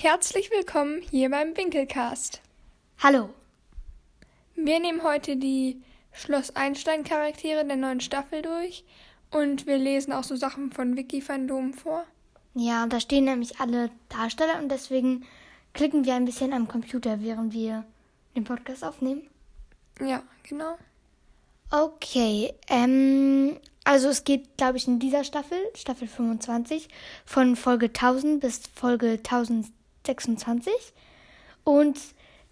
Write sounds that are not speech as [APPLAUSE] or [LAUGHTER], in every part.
Herzlich willkommen hier beim Winkelcast. Hallo. Wir nehmen heute die Schloss Einstein Charaktere der neuen Staffel durch und wir lesen auch so Sachen von Wikifandom vor. Ja, da stehen nämlich alle Darsteller und deswegen klicken wir ein bisschen am Computer, während wir den Podcast aufnehmen. Ja, genau. Okay, ähm, also es geht, glaube ich, in dieser Staffel, Staffel 25, von Folge 1000 bis Folge 1026. Und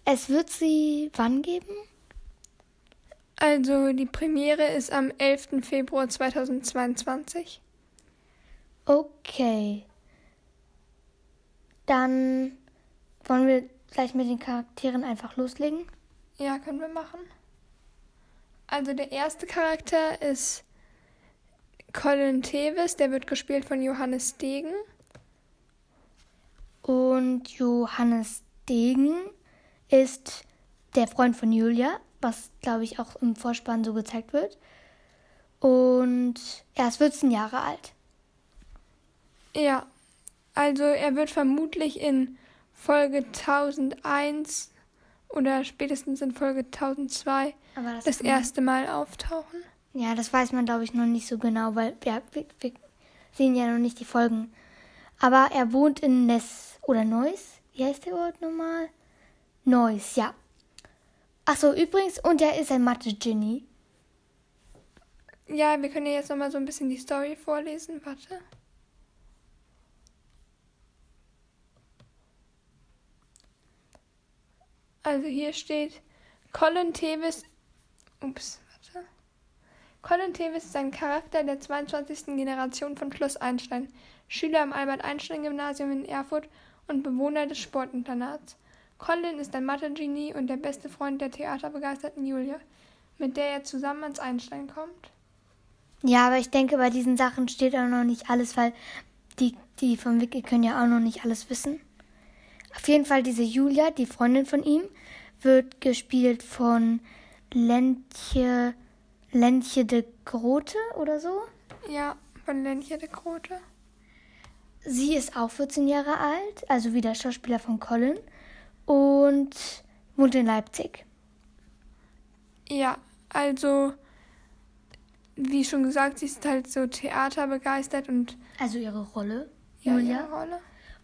es wird sie wann geben? Also die Premiere ist am 11. Februar 2022. Okay. Dann wollen wir gleich mit den Charakteren einfach loslegen. Ja, können wir machen. Also der erste Charakter ist Colin Tevis, der wird gespielt von Johannes Degen. Und Johannes Degen ist der Freund von Julia, was glaube ich auch im Vorspann so gezeigt wird. Und er ist 14 Jahre alt. Ja, also er wird vermutlich in Folge 1001 oder spätestens in Folge 1002 das, das erste Mal auftauchen. Ja, das weiß man, glaube ich, noch nicht so genau, weil ja, wir, wir, sehen ja noch nicht die Folgen. Aber er wohnt in Ness oder Neuss. Wie heißt der Ort nochmal? Neuss, ja. Achso, übrigens, und er ist ein Mathe-Genie. Ja, wir können jetzt nochmal so ein bisschen die Story vorlesen. Warte. Also hier steht, Colin Tevis. Ups, warte. Colin Tevis ist ein Charakter der 22. Generation von Schloss Einstein, Schüler am Albert-Einstein-Gymnasium in Erfurt und Bewohner des Sportinternats. Colin ist ein Mathe-Genie und der beste Freund der theaterbegeisterten Julia, mit der er zusammen ans Einstein kommt. Ja, aber ich denke, bei diesen Sachen steht auch noch nicht alles, weil die, die vom Wiki können ja auch noch nicht alles wissen. Auf jeden Fall diese Julia, die Freundin von ihm, wird gespielt von Lentje, Lentje de Grote oder so. Ja, von Lentje de Grote. Sie ist auch 14 Jahre alt, also wie der Schauspieler von Colin, und wohnt in Leipzig. Ja, also wie schon gesagt, sie ist halt so theaterbegeistert und. Also ihre Rolle. Ja, Julia. ihre Rolle.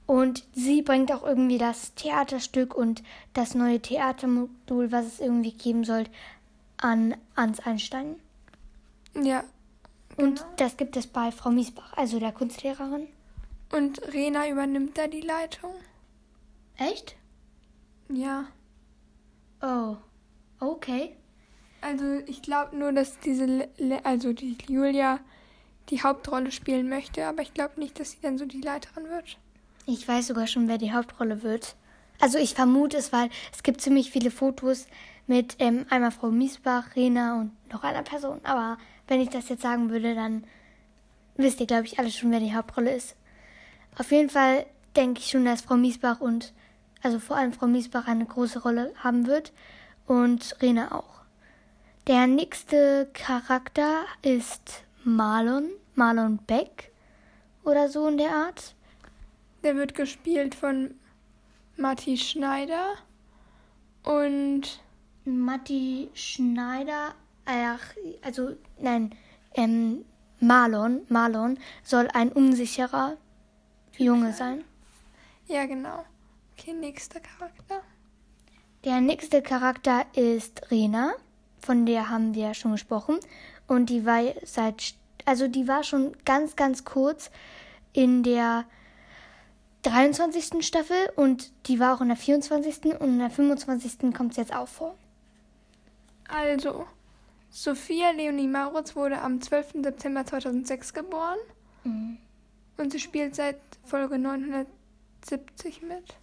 Und sie bringt auch irgendwie das Theaterstück und das neue Theatermodul, was es irgendwie geben soll, an ans Einstein. Ja. Genau. Und das gibt es bei Frau Miesbach, also der Kunstlehrerin. Und Rena übernimmt da die Leitung. Echt? Ja. Oh. Okay. Also ich glaube nur, dass diese, Le also die Julia die Hauptrolle spielen möchte, aber ich glaube nicht, dass sie dann so die Leiterin wird. Ich weiß sogar schon, wer die Hauptrolle wird. Also ich vermute es, weil es gibt ziemlich viele Fotos mit ähm, einmal Frau Miesbach, Rena und noch einer Person. Aber wenn ich das jetzt sagen würde, dann wisst ihr, glaube ich, alle schon, wer die Hauptrolle ist. Auf jeden Fall denke ich schon, dass Frau Miesbach und, also vor allem Frau Miesbach eine große Rolle haben wird und Rena auch. Der nächste Charakter ist Marlon, Marlon Beck oder so in der Art. Der wird gespielt von Matti Schneider und Matti Schneider, ach, also nein, ähm, Marlon, Marlon soll ein unsicherer Junge sein. Ja, genau. Okay, nächster Charakter. Der nächste Charakter ist Rena, von der haben wir schon gesprochen. Und die war seit, also die war schon ganz, ganz kurz in der 23. Staffel und die war auch in der 24. und in der 25. kommt es jetzt auch vor. Also, Sophia Leonie Mauritz wurde am 12. September 2006 geboren mhm. Und sie spielt seit Folge 970 mit.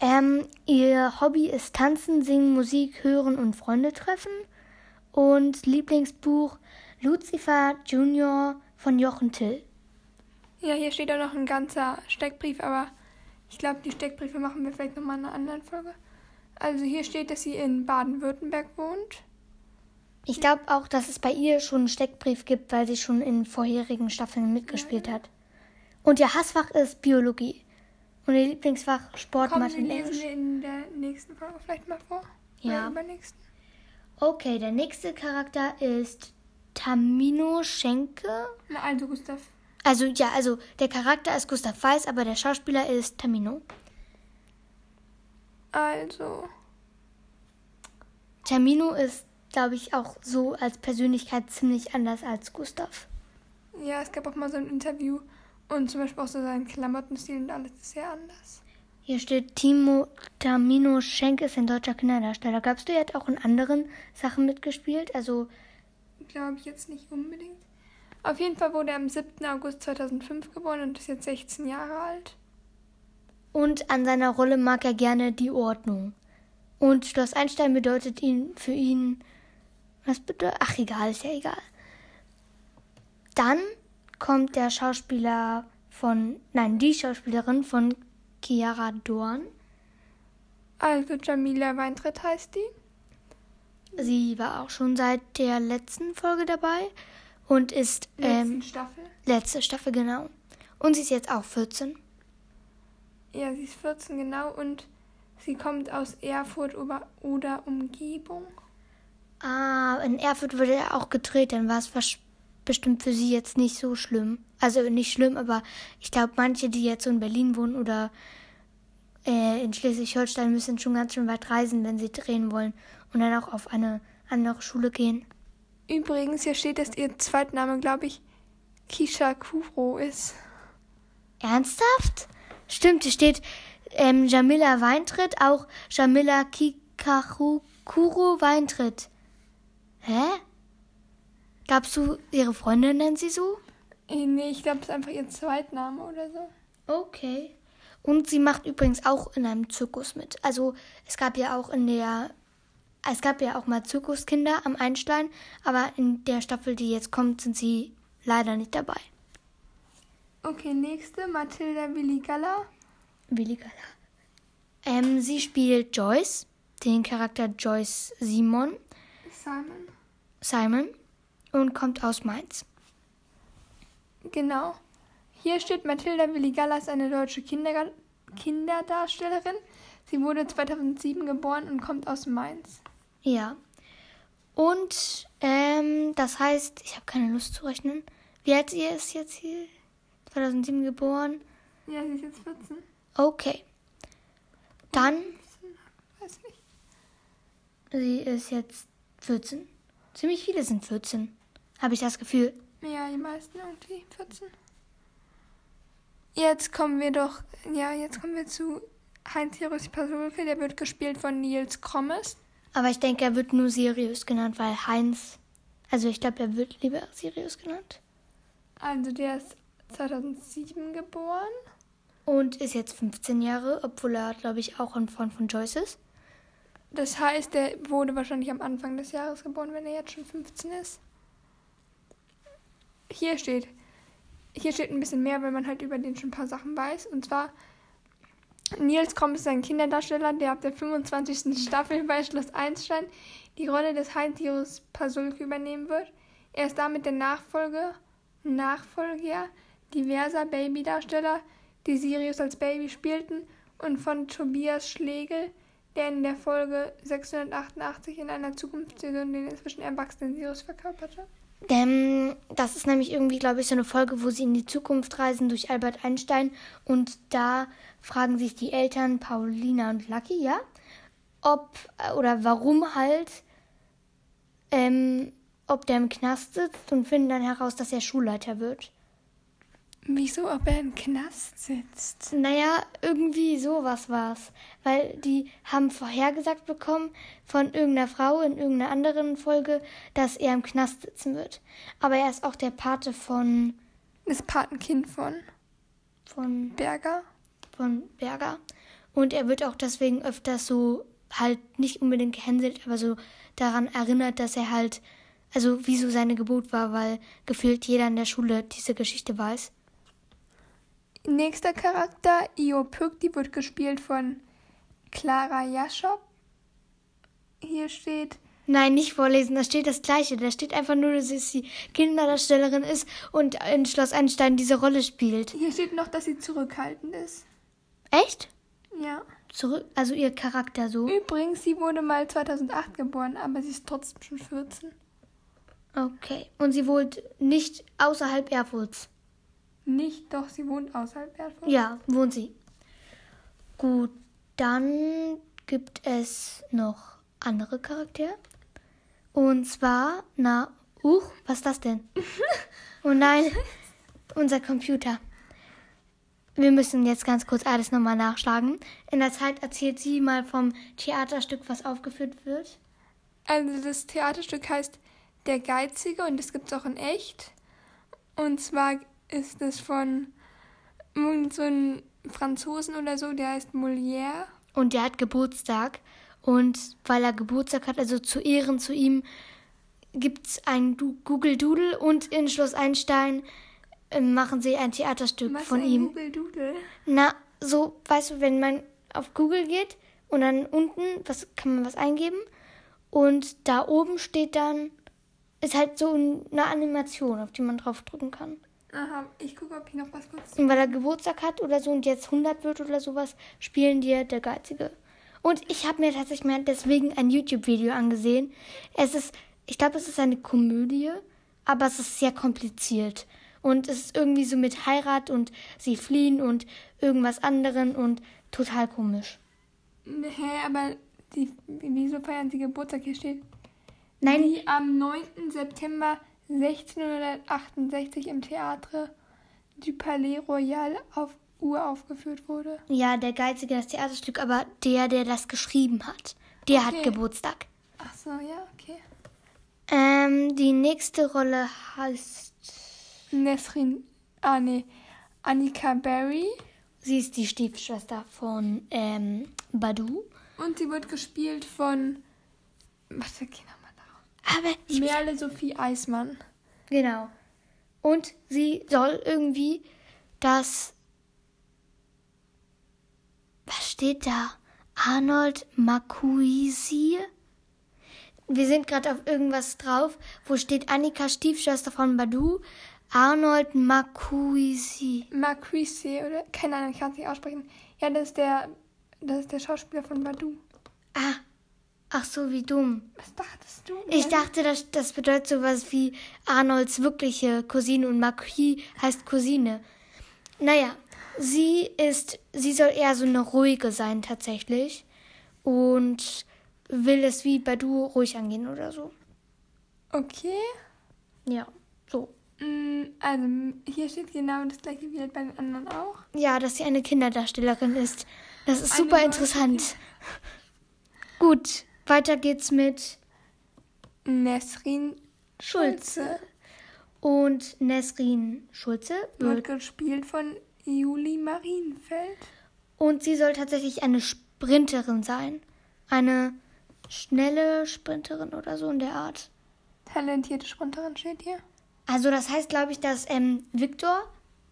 Ähm, ihr Hobby ist Tanzen, Singen, Musik hören und Freunde treffen. Und Lieblingsbuch Lucifer Junior von Jochen Till. Ja, hier steht auch noch ein ganzer Steckbrief, aber ich glaube, die Steckbriefe machen wir vielleicht nochmal in einer anderen Folge. Also hier steht, dass sie in Baden-Württemberg wohnt. Ich glaube auch, dass es bei ihr schon einen Steckbrief gibt, weil sie schon in vorherigen Staffeln mitgespielt ja. hat. Und ihr Hassfach ist Biologie. Und ihr Lieblingsfach Sport, Kommen Mathe und lesen Englisch. wir in der nächsten Folge vielleicht mal vor. Ja. Okay, der nächste Charakter ist Tamino Schenke. Na, also Gustav. Also ja, also der Charakter ist Gustav Weiß, aber der Schauspieler ist Tamino. Also, Tamino ist, glaube ich, auch so als Persönlichkeit ziemlich anders als Gustav. ja, es gab auch mal so ein Interview und zum Beispiel auch so sein Klamottenstil und alles ist sehr anders. Hier steht Timo Tamino Schenke ist ein deutscher Kinderdarsteller. Glaubst du, er hat auch in anderen Sachen mitgespielt? Also Glaube ich jetzt nicht unbedingt. Auf jeden Fall wurde er am 7. August 2005 geboren und ist jetzt 16 Jahre alt. Und an seiner Rolle mag er gerne die Ordnung. Und Schloss Einstein bedeutet ihn für ihn. Was bedeutet. Ach, egal, ist ja egal. Dann kommt der Schauspieler von. Nein, die Schauspielerin von Chiara Dorn. Also Jamila Weintritt heißt die. Sie war auch schon seit der letzten Folge dabei und ist. Letzten Ähm, Staffel. letzte Staffel, genau. Und sie ist jetzt auch 14. Ja, sie ist 14 genau und sie kommt aus Erfurt oder, Umgebung. Ah, in Erfurt wurde er auch gedreht, dann war es bestimmt für sie jetzt nicht so schlimm. Also nicht schlimm, aber ich glaube, manche, die jetzt so in Berlin wohnen oder äh, in Schleswig-Holstein, müssen schon ganz schön weit reisen, wenn sie drehen wollen und dann auch auf eine andere Schule gehen. Übrigens, hier steht, dass ihr Zweitname, glaube ich, Kisha Kuro ist. Ernsthaft? Stimmt, hier steht ähm, Jamila Weintritt, auch Jamila Kikakuro Weintritt. Hä? Glaubst du, ihre Freundin nennt sie so? Äh, Nee, ich glaube, es ist einfach ihr Zweitname oder so. Okay. Und sie macht übrigens auch in einem Zirkus mit. Also es gab ja auch in der, es gab ja auch mal Zirkuskinder am Einstein, aber in der Staffel, die jetzt kommt, sind sie leider nicht dabei. Okay, nächste, Mathilda Willigalla. Willi Gala. Ähm, sie spielt Joyce, den Charakter Joyce Simon, Simon. Simon, und kommt aus Mainz. Genau. Hier steht, Mathilda Willigalla ist eine deutsche Kinderga Kinderdarstellerin. Sie wurde 2007 geboren und kommt aus Mainz. Ja. Und ähm, das heißt, ich habe keine Lust zu rechnen. Wie alt sie ist jetzt hier? 2007 geboren. Ja, sie ist jetzt 14. Okay. Dann, Weiß nicht. sie ist jetzt 14. Ziemlich viele sind 14. Habe ich das Gefühl. Ja, die meisten irgendwie 14. Jetzt kommen wir doch, ja, jetzt kommen wir zu Heinz-Hirus Pasulke. Der wird gespielt von Nils Krommes. Aber ich denke, er wird nur Sirius genannt, weil Heinz. Also ich glaube, er wird lieber Sirius genannt. Also der ist 2007 geboren. Und ist jetzt 15 Jahre, obwohl er, glaube ich, auch ein Freund von Joyce ist. Das heißt, der wurde wahrscheinlich am Anfang des Jahres geboren, wenn er jetzt schon 15 ist. Hier steht, hier steht ein bisschen mehr, weil man halt über den schon ein paar Sachen weiß. Und zwar, Nils Krumm ist ein Kinderdarsteller, der ab der 25. Staffel bei Schloss Einstein die Rolle des Heinz-Hirus Pasulke übernehmen wird. Er ist damit der Nachfolger, Nachfolger diverser Babydarsteller, die Sirius als Baby spielten, und von Tobias Schlegel, der in der Folge 688 in einer Zukunftsvision den inzwischen erwachsenen Sirius verkörperte. Ähm, das ist nämlich irgendwie, glaube ich, so eine Folge, wo sie in die Zukunft reisen durch Albert Einstein. Und da fragen sich die Eltern, Paulina und Lucky, ja, ob äh, oder warum halt, ähm, ob der im Knast sitzt und finden dann heraus, dass er Schulleiter wird. Wieso, ob er im Knast sitzt? Naja, irgendwie sowas war's. Weil die haben vorhergesagt bekommen von irgendeiner Frau in irgendeiner anderen Folge, dass er im Knast sitzen wird. Aber er ist auch der Pate von, Das Patenkind von von, Berger. von Berger. Und er wird auch deswegen öfters so halt nicht unbedingt gehänselt, aber so daran erinnert, dass er halt, also wie so seine Geburt war, weil gefühlt jeder in der Schule diese Geschichte weiß. Nächster Charakter, Io Pück, die wird gespielt von Clara Jaschop. Hier steht, Nein, nicht vorlesen, da steht das Gleiche. Da steht einfach nur, dass sie Kinderdarstellerin ist und in Schloss Einstein diese Rolle spielt. hier steht noch, dass sie zurückhaltend ist. Echt? Ja. Zurück, also ihr Charakter so. Übrigens, sie wurde mal 2008 geboren, aber sie ist trotzdem schon 14. Okay. Und sie wohnt nicht außerhalb Erfurts. Nicht, doch sie wohnt außerhalb Erfurt. Ja, wohnt sie. Gut, dann gibt es noch andere Charaktere. Und zwar, na, uch, was ist das denn? [LAUGHS] oh nein, unser Computer. Wir müssen jetzt ganz kurz alles nochmal nachschlagen. In der Zeit erzählt sie mal vom Theaterstück, was aufgeführt wird. Also das Theaterstück heißt Der Geizige und das gibt es auch in echt. Und zwar ist es von so einem Franzosen oder so, der heißt Molière. Und der hat Geburtstag. Und weil er Geburtstag hat, also zu Ehren zu ihm, gibt es ein Du- Google Doodle und in Schloss Einstein äh, machen sie ein Theaterstück Was von ein ihm. Google Doodle? Na, so, weißt du, wenn man auf Google geht und dann unten was, kann man was eingeben und da oben steht dann, ist halt so eine Animation, auf die man draufdrücken kann. Aha, ich gucke, ob ich noch was kurz. Und weil er Geburtstag hat oder so und jetzt 100 wird oder sowas, spielen die der Geizige. Und ich habe mir tatsächlich mal deswegen ein YouTube-Video angesehen. Es ist, ich glaube, es ist eine Komödie, aber es ist sehr kompliziert. Und es ist irgendwie so mit Heirat und sie fliehen und irgendwas anderen und total komisch. Hä, aber die, wieso feiern sie Geburtstag? Hier steht, Nein, die am 9. September 1668 im Theater du Palais Royal auf uraufgeführt wurde. ja, der Geizige, das Theaterstück, aber der, der das geschrieben hat, der hat Okay. Geburtstag. Ach so, ja, okay. Ähm, die nächste Rolle heißt, Nesrin, ah nee, Annika Berry. sie ist die Stiefschwester von ähm, Badu. Und sie wird gespielt von, was der darauf? Aber ich Merle Sophie Eismann. Genau. Und sie soll irgendwie das. Was steht da? Arnold Makuisi? Wir sind gerade auf irgendwas drauf, wo steht Annika Stiefschwester von Badu. Arnold Makuisi. Marquise, oder? Keine Ahnung, ich kann es nicht aussprechen. Ja, das ist der, das ist der Schauspieler von Badu. Ah, ach so, wie dumm. Was dachtest du? Ich denn? dachte, das, das bedeutet sowas wie Arnolds wirkliche Cousine und Marquis heißt Cousine. Naja, sie ist, sie soll eher so eine ruhige sein tatsächlich und will es wie Badu ruhig angehen oder so. Okay. Ja, so. Mm, Also, hier steht genau das gleiche wie halt bei den anderen auch. Ja, dass sie eine Kinderdarstellerin ist. Das ist Eine super interessant. Gut, weiter geht's mit Nesrin Schulze. und Nesrin Schulze Wird wird gespielt von Juli Marienfeld. Und sie soll tatsächlich eine Sprinterin sein. Eine schnelle Sprinterin oder so in der Art. Talentierte Sprinterin steht hier. Also das heißt, glaube ich, dass ähm, Victor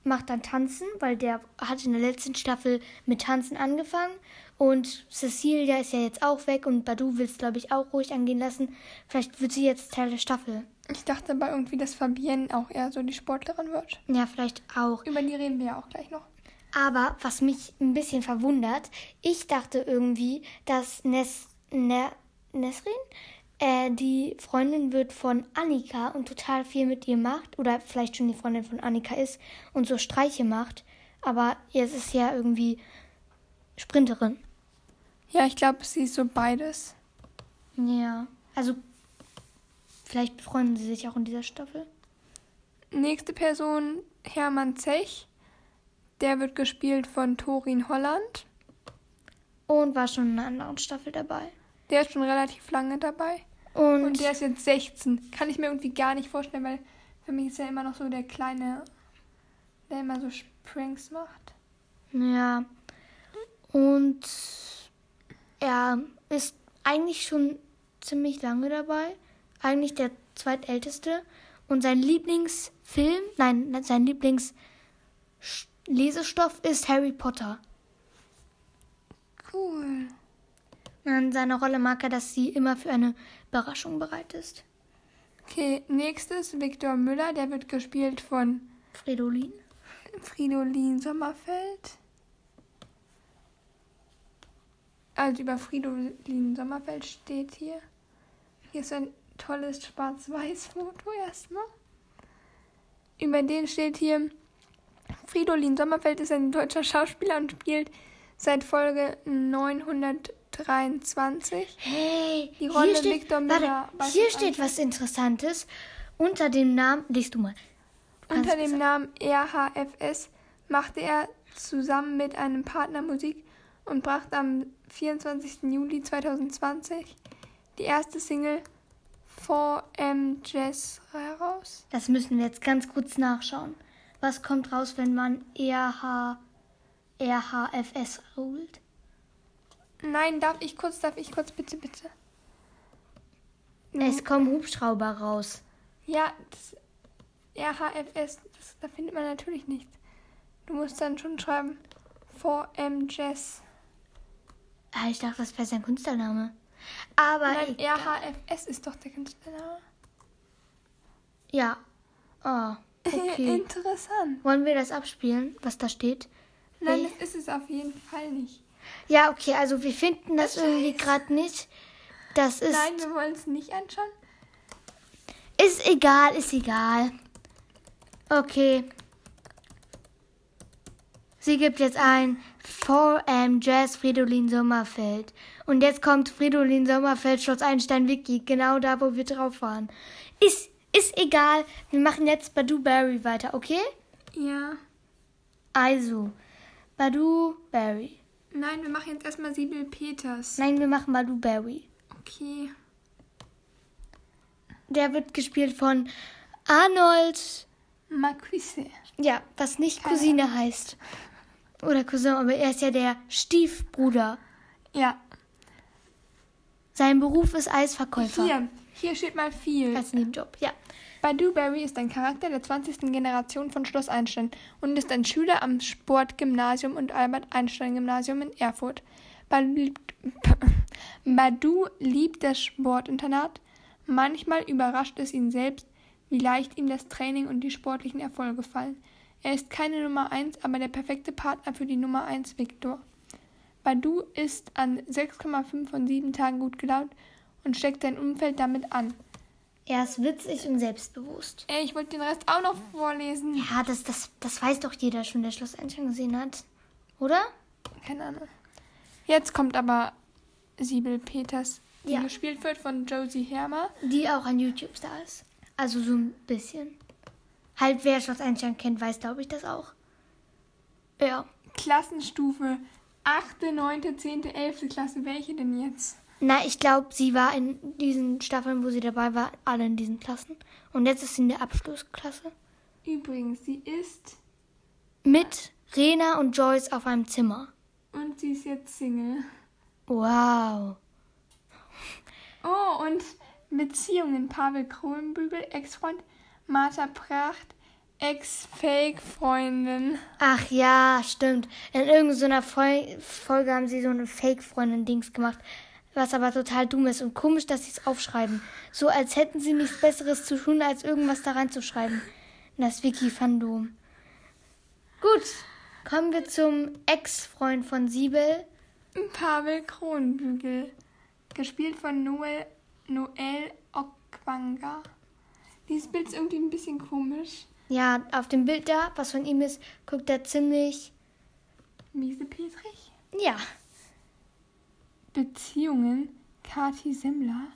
macht dann Tanzen, weil der hat in der letzten Staffel mit Tanzen angefangen. Und Cecilia ist ja jetzt auch weg und Badu will es, glaube ich, auch ruhig angehen lassen. Vielleicht wird sie jetzt Teil der Staffel. Ich dachte aber irgendwie, dass Fabienne auch eher so die Sportlerin wird. Ja, vielleicht auch. Über die reden wir ja auch gleich noch. Aber was mich ein bisschen verwundert, ich dachte irgendwie, dass Nes, ne, Nesrin äh, die Freundin wird von Annika und total viel mit ihr macht. Oder vielleicht schon die Freundin von Annika ist und so Streiche macht. Aber jetzt ist ja irgendwie Sprinterin. Ja, ich glaube, sie ist so beides. Ja. Also vielleicht befreunden sie sich auch in dieser Staffel. Nächste Person, Hermann Zech. Der wird gespielt von Torin Holland. Und war schon in einer anderen Staffel dabei. Der ist schon relativ lange dabei. Und, Und der ist jetzt 16. Kann ich mir irgendwie gar nicht vorstellen, weil für mich ist er immer noch so der Kleine, der immer so Pranks macht. Ja. Und er ist eigentlich schon ziemlich lange dabei. Eigentlich der zweitälteste. Und sein Lieblingsfilm, nein, sein Lieblingslesestoff ist Harry Potter. Cool. An seiner Rolle mag er, dass sie immer für eine Überraschung bereit ist. Okay, nächstes Viktor Müller. Der wird gespielt von Fridolin. Fridolin Sommerfeld. Also über Fridolin Sommerfeld steht hier. Hier ist ein tolles Schwarz-Weiß-Foto erstmal. Über den steht hier, Fridolin Sommerfeld ist ein deutscher Schauspieler und spielt seit Folge 923. Hey, Die Rolle hier steht, Victor Miller warte, hier steht was Interessantes. Unter dem Namen, liest du mal. Du Unter dem Namen RHFS machte er zusammen mit einem Partner Musik und brachte am 24. Juli 2020 die erste Single 4M Jazz heraus. Das müssen wir jetzt ganz kurz nachschauen. Was kommt raus, wenn man RH, RHFS holt? Nein, darf ich kurz, darf ich kurz, bitte, bitte. Es kommen Hubschrauber raus. Ja, das RHFS, das, da findet man natürlich nichts. Du musst dann schon schreiben 4M Jazz. Ah, ich dachte, das wäre sein Künstlername. Aber Nein. RHFS ist doch der Künstlername. ja. [LAUGHS] Oh, okay. Interessant. Wollen wir das abspielen, was da steht? Nein, das ist es auf jeden Fall nicht. Ja, okay, also wir finden das irgendwie gerade nicht. Das ist, Nein, wir wollen es nicht anschauen. ist egal, ist egal. Okay. Sie gibt jetzt ein 4M Jazz Fridolin Sommerfeld. Und jetzt kommt Fridolin Sommerfeld Schloss Einstein Wiki, genau da, wo wir drauf waren. Ist, ist egal. Wir machen jetzt Badu Berry weiter, okay? Ja. Also, Badu Berry. Nein, wir machen jetzt erstmal Sibyl Peters. Nein, wir machen Badu Berry. Okay. Der wird gespielt von Arnold. Marquise. Ja, was nicht Keine Cousine heißt. Oder Cousin, aber er ist ja der Stiefbruder. Ja. Sein Beruf ist Eisverkäufer. Hier. Hier steht mal viel. Als Nebenjob, ja. Badu Berry ist ein Charakter der 20. Generation von Schloss Einstein und ist ein Schüler am Sportgymnasium und Albert-Einstein-Gymnasium in Erfurt. [LAUGHS] Badu liebt das Sportinternat. Manchmal überrascht es ihn selbst, wie leicht ihm das Training und die sportlichen Erfolge fallen. Er ist keine Nummer 1, aber der perfekte Partner für die Nummer 1 Viktor. Badu ist an 6,5 von 7 Tagen gut gelaunt und steckt sein Umfeld damit an. Er ist witzig und selbstbewusst. Ey, ich wollte den Rest auch noch vorlesen. Ja, das, das, das weiß doch jeder schon, der Schloss Einstein gesehen hat. Oder? Keine Ahnung. Jetzt kommt aber Sibyl Peters, die Ja. gespielt wird von Josie Hermer. Die auch ein YouTube-Star ist. Also so ein bisschen. Halt, wer Schloss Einstein kennt, weiß, glaube ich, das auch. Ja. Klassenstufe 8., 9., 10., 11. Klasse. Welche denn jetzt? Na, ich glaube, sie war in diesen Staffeln, wo sie dabei war, alle in diesen Klassen. Und jetzt ist sie in der Abschlussklasse. Übrigens, sie ist Mit Rena und Joyce auf einem Zimmer. und sie ist jetzt Single. Wow. Oh, und Beziehungen. Pavel Kronbügel, Ex-Freund. Martha Pracht, Ex-Fake-Freundin. Ach ja, stimmt. In irgendeiner Fol Folge haben sie so eine Fake-Freundin-Dings gemacht. Was aber total dumm ist und komisch, dass sie es aufschreiben. So als hätten sie nichts Besseres zu tun, als irgendwas da reinzuschreiben. Das Wiki-Fandom. Gut, kommen wir zum Ex-Freund von Siebel. Pavel Kronbügel. Gespielt von Noel, Noel Okwanga. Dieses Bild ist irgendwie ein bisschen komisch. Ja, auf dem Bild da, was von ihm ist, guckt er ziemlich. Miese Petrich. Ja. Beziehungen. Kati Semmler.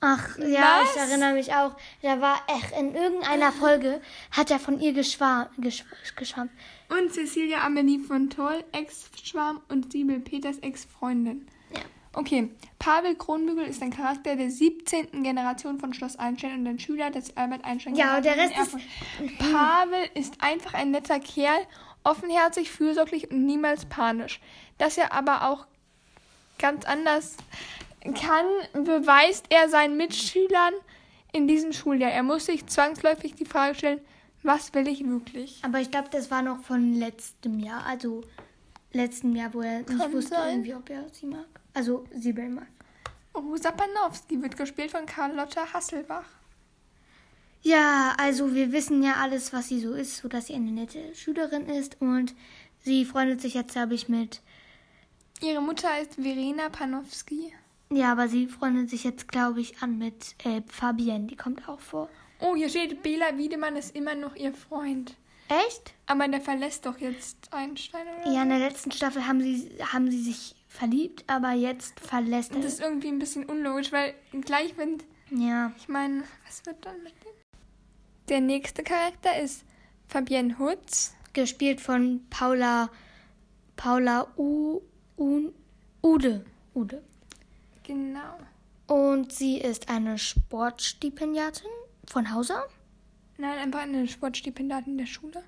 Ach, ja, Was? ich erinnere mich auch. Da war, ach, in irgendeiner Folge hat er von ihr geschwar gesch geschwärmt. Und Cecilia Amelie von Toll, Ex-Schwarm und Sibyl Peters Ex-Freundin. Okay, Pavel Kronbügel ist ein Charakter der 17. Generation von Schloss Einstein und ein Schüler des Albert Einstein. Ja, und der Rest ist-. Pavel ist einfach ein netter Kerl, offenherzig, fürsorglich und niemals panisch. Dass er aber auch ganz anders kann, beweist er seinen Mitschülern in diesem Schuljahr. Er muss sich zwangsläufig die Frage stellen, was will ich wirklich? Aber ich glaube, das war noch von letztem Jahr. Also letzten Jahr, wo er nicht Kann wusste sein. irgendwie, ob er sie mag. Also Siebel mag. Rosa Panowski wird gespielt von Carlotta Hasselbach. Ja, also wir wissen ja alles, was sie so ist, so dass sie eine nette Schülerin ist und sie freundet sich jetzt, glaube ich, mit Ihre Mutter heißt Verena Panowski. Ja, aber sie freundet sich jetzt, glaube ich, an mit äh, Fabienne. Die kommt auch vor. Oh, hier steht, Bela Wiedemann ist immer noch ihr Freund. Echt? Aber der verlässt doch jetzt Einstein, oder? Ja, in der letzten Staffel haben sie, haben sie sich verliebt, aber jetzt verlässt er. Das ist irgendwie ein bisschen unlogisch, weil gleich, wenn. Ja. Ich meine, was wird dann mit dem? Der nächste Charakter ist Fabienne Hutz. Gespielt von Paula. Paula U, U, Ude. Ude. Genau. Und sie ist eine Sportstipendiatin von Hauser. Nein, einfach eine Sportstipendiatin der Schule.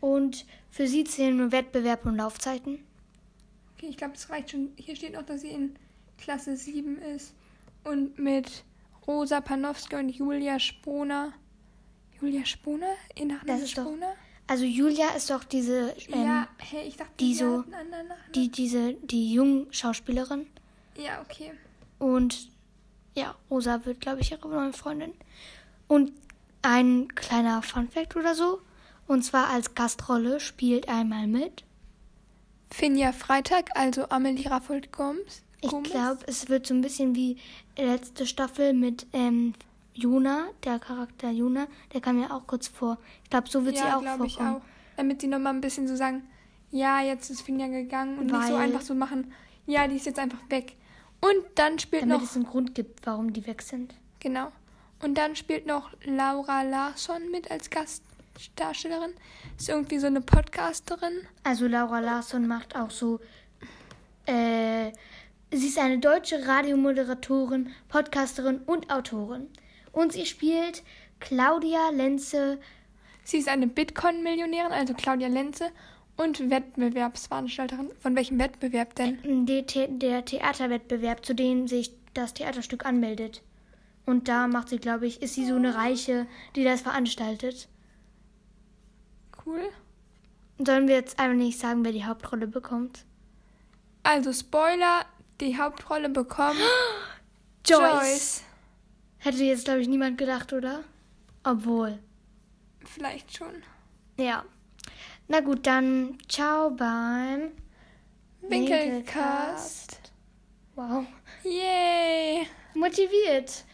Und für sie zählen nur Wettbewerb und Laufzeiten. Okay, ich glaube, das reicht schon. Hier steht noch, dass sie in Klasse 7 ist. Und mit Rosa Panowski und Julia Sponer. Julia Sponer? In Das Nachnamen ist doch- Sponer? Also Julia ist doch diese, ähm, ja, hey, ich dachte, die so- die, diese, die jungen Schauspielerin. Ja, okay. Und ja, Rosa wird, glaube ich, ihre neue Freundin. Und ein kleiner Funfact oder so. Und zwar als Gastrolle spielt einmal mit. Finja Freitag, also Amelie Raffold Gomes. Ich glaube, es wird so ein bisschen wie letzte Staffel mit ähm, Juna, der Charakter Juna. Der kam ja auch kurz vor. Ich glaube, so wird sie ja, auch glaube ich vorkommen. auch. Damit sie nochmal ein bisschen so sagen, ja, jetzt ist Finja gegangen und nicht so Weil- einfach so machen, ja, die ist jetzt einfach weg. Und dann spielt Damit noch, es einen Grund gibt, warum die weg sind. genau, und dann spielt noch Laura Larsson mit als Gastdarstellerin. Ist irgendwie so eine Podcasterin. Also Laura Larsson macht auch so. Äh, sie ist eine deutsche Radiomoderatorin, Podcasterin und Autorin. Und sie spielt Claudia Lenze. Sie ist eine Bitcoin-Millionärin, also Claudia Lenze, und Wettbewerbsveranstalterin. Von welchem Wettbewerb denn? Der, The der Theaterwettbewerb, zu dem sich das Theaterstück anmeldet. Und da macht sie, glaube ich, ist sie so eine Reiche, die das veranstaltet. Cool. Sollen wir jetzt einfach nicht sagen, wer die Hauptrolle bekommt? Also Spoiler, die Hauptrolle bekommt [GASPS] Joyce. Hätte jetzt, glaube ich, niemand gedacht, oder? Obwohl. Vielleicht schon. Ja. Na gut, dann ciao beim Winkelcast. Wow. Yay! Motiviert.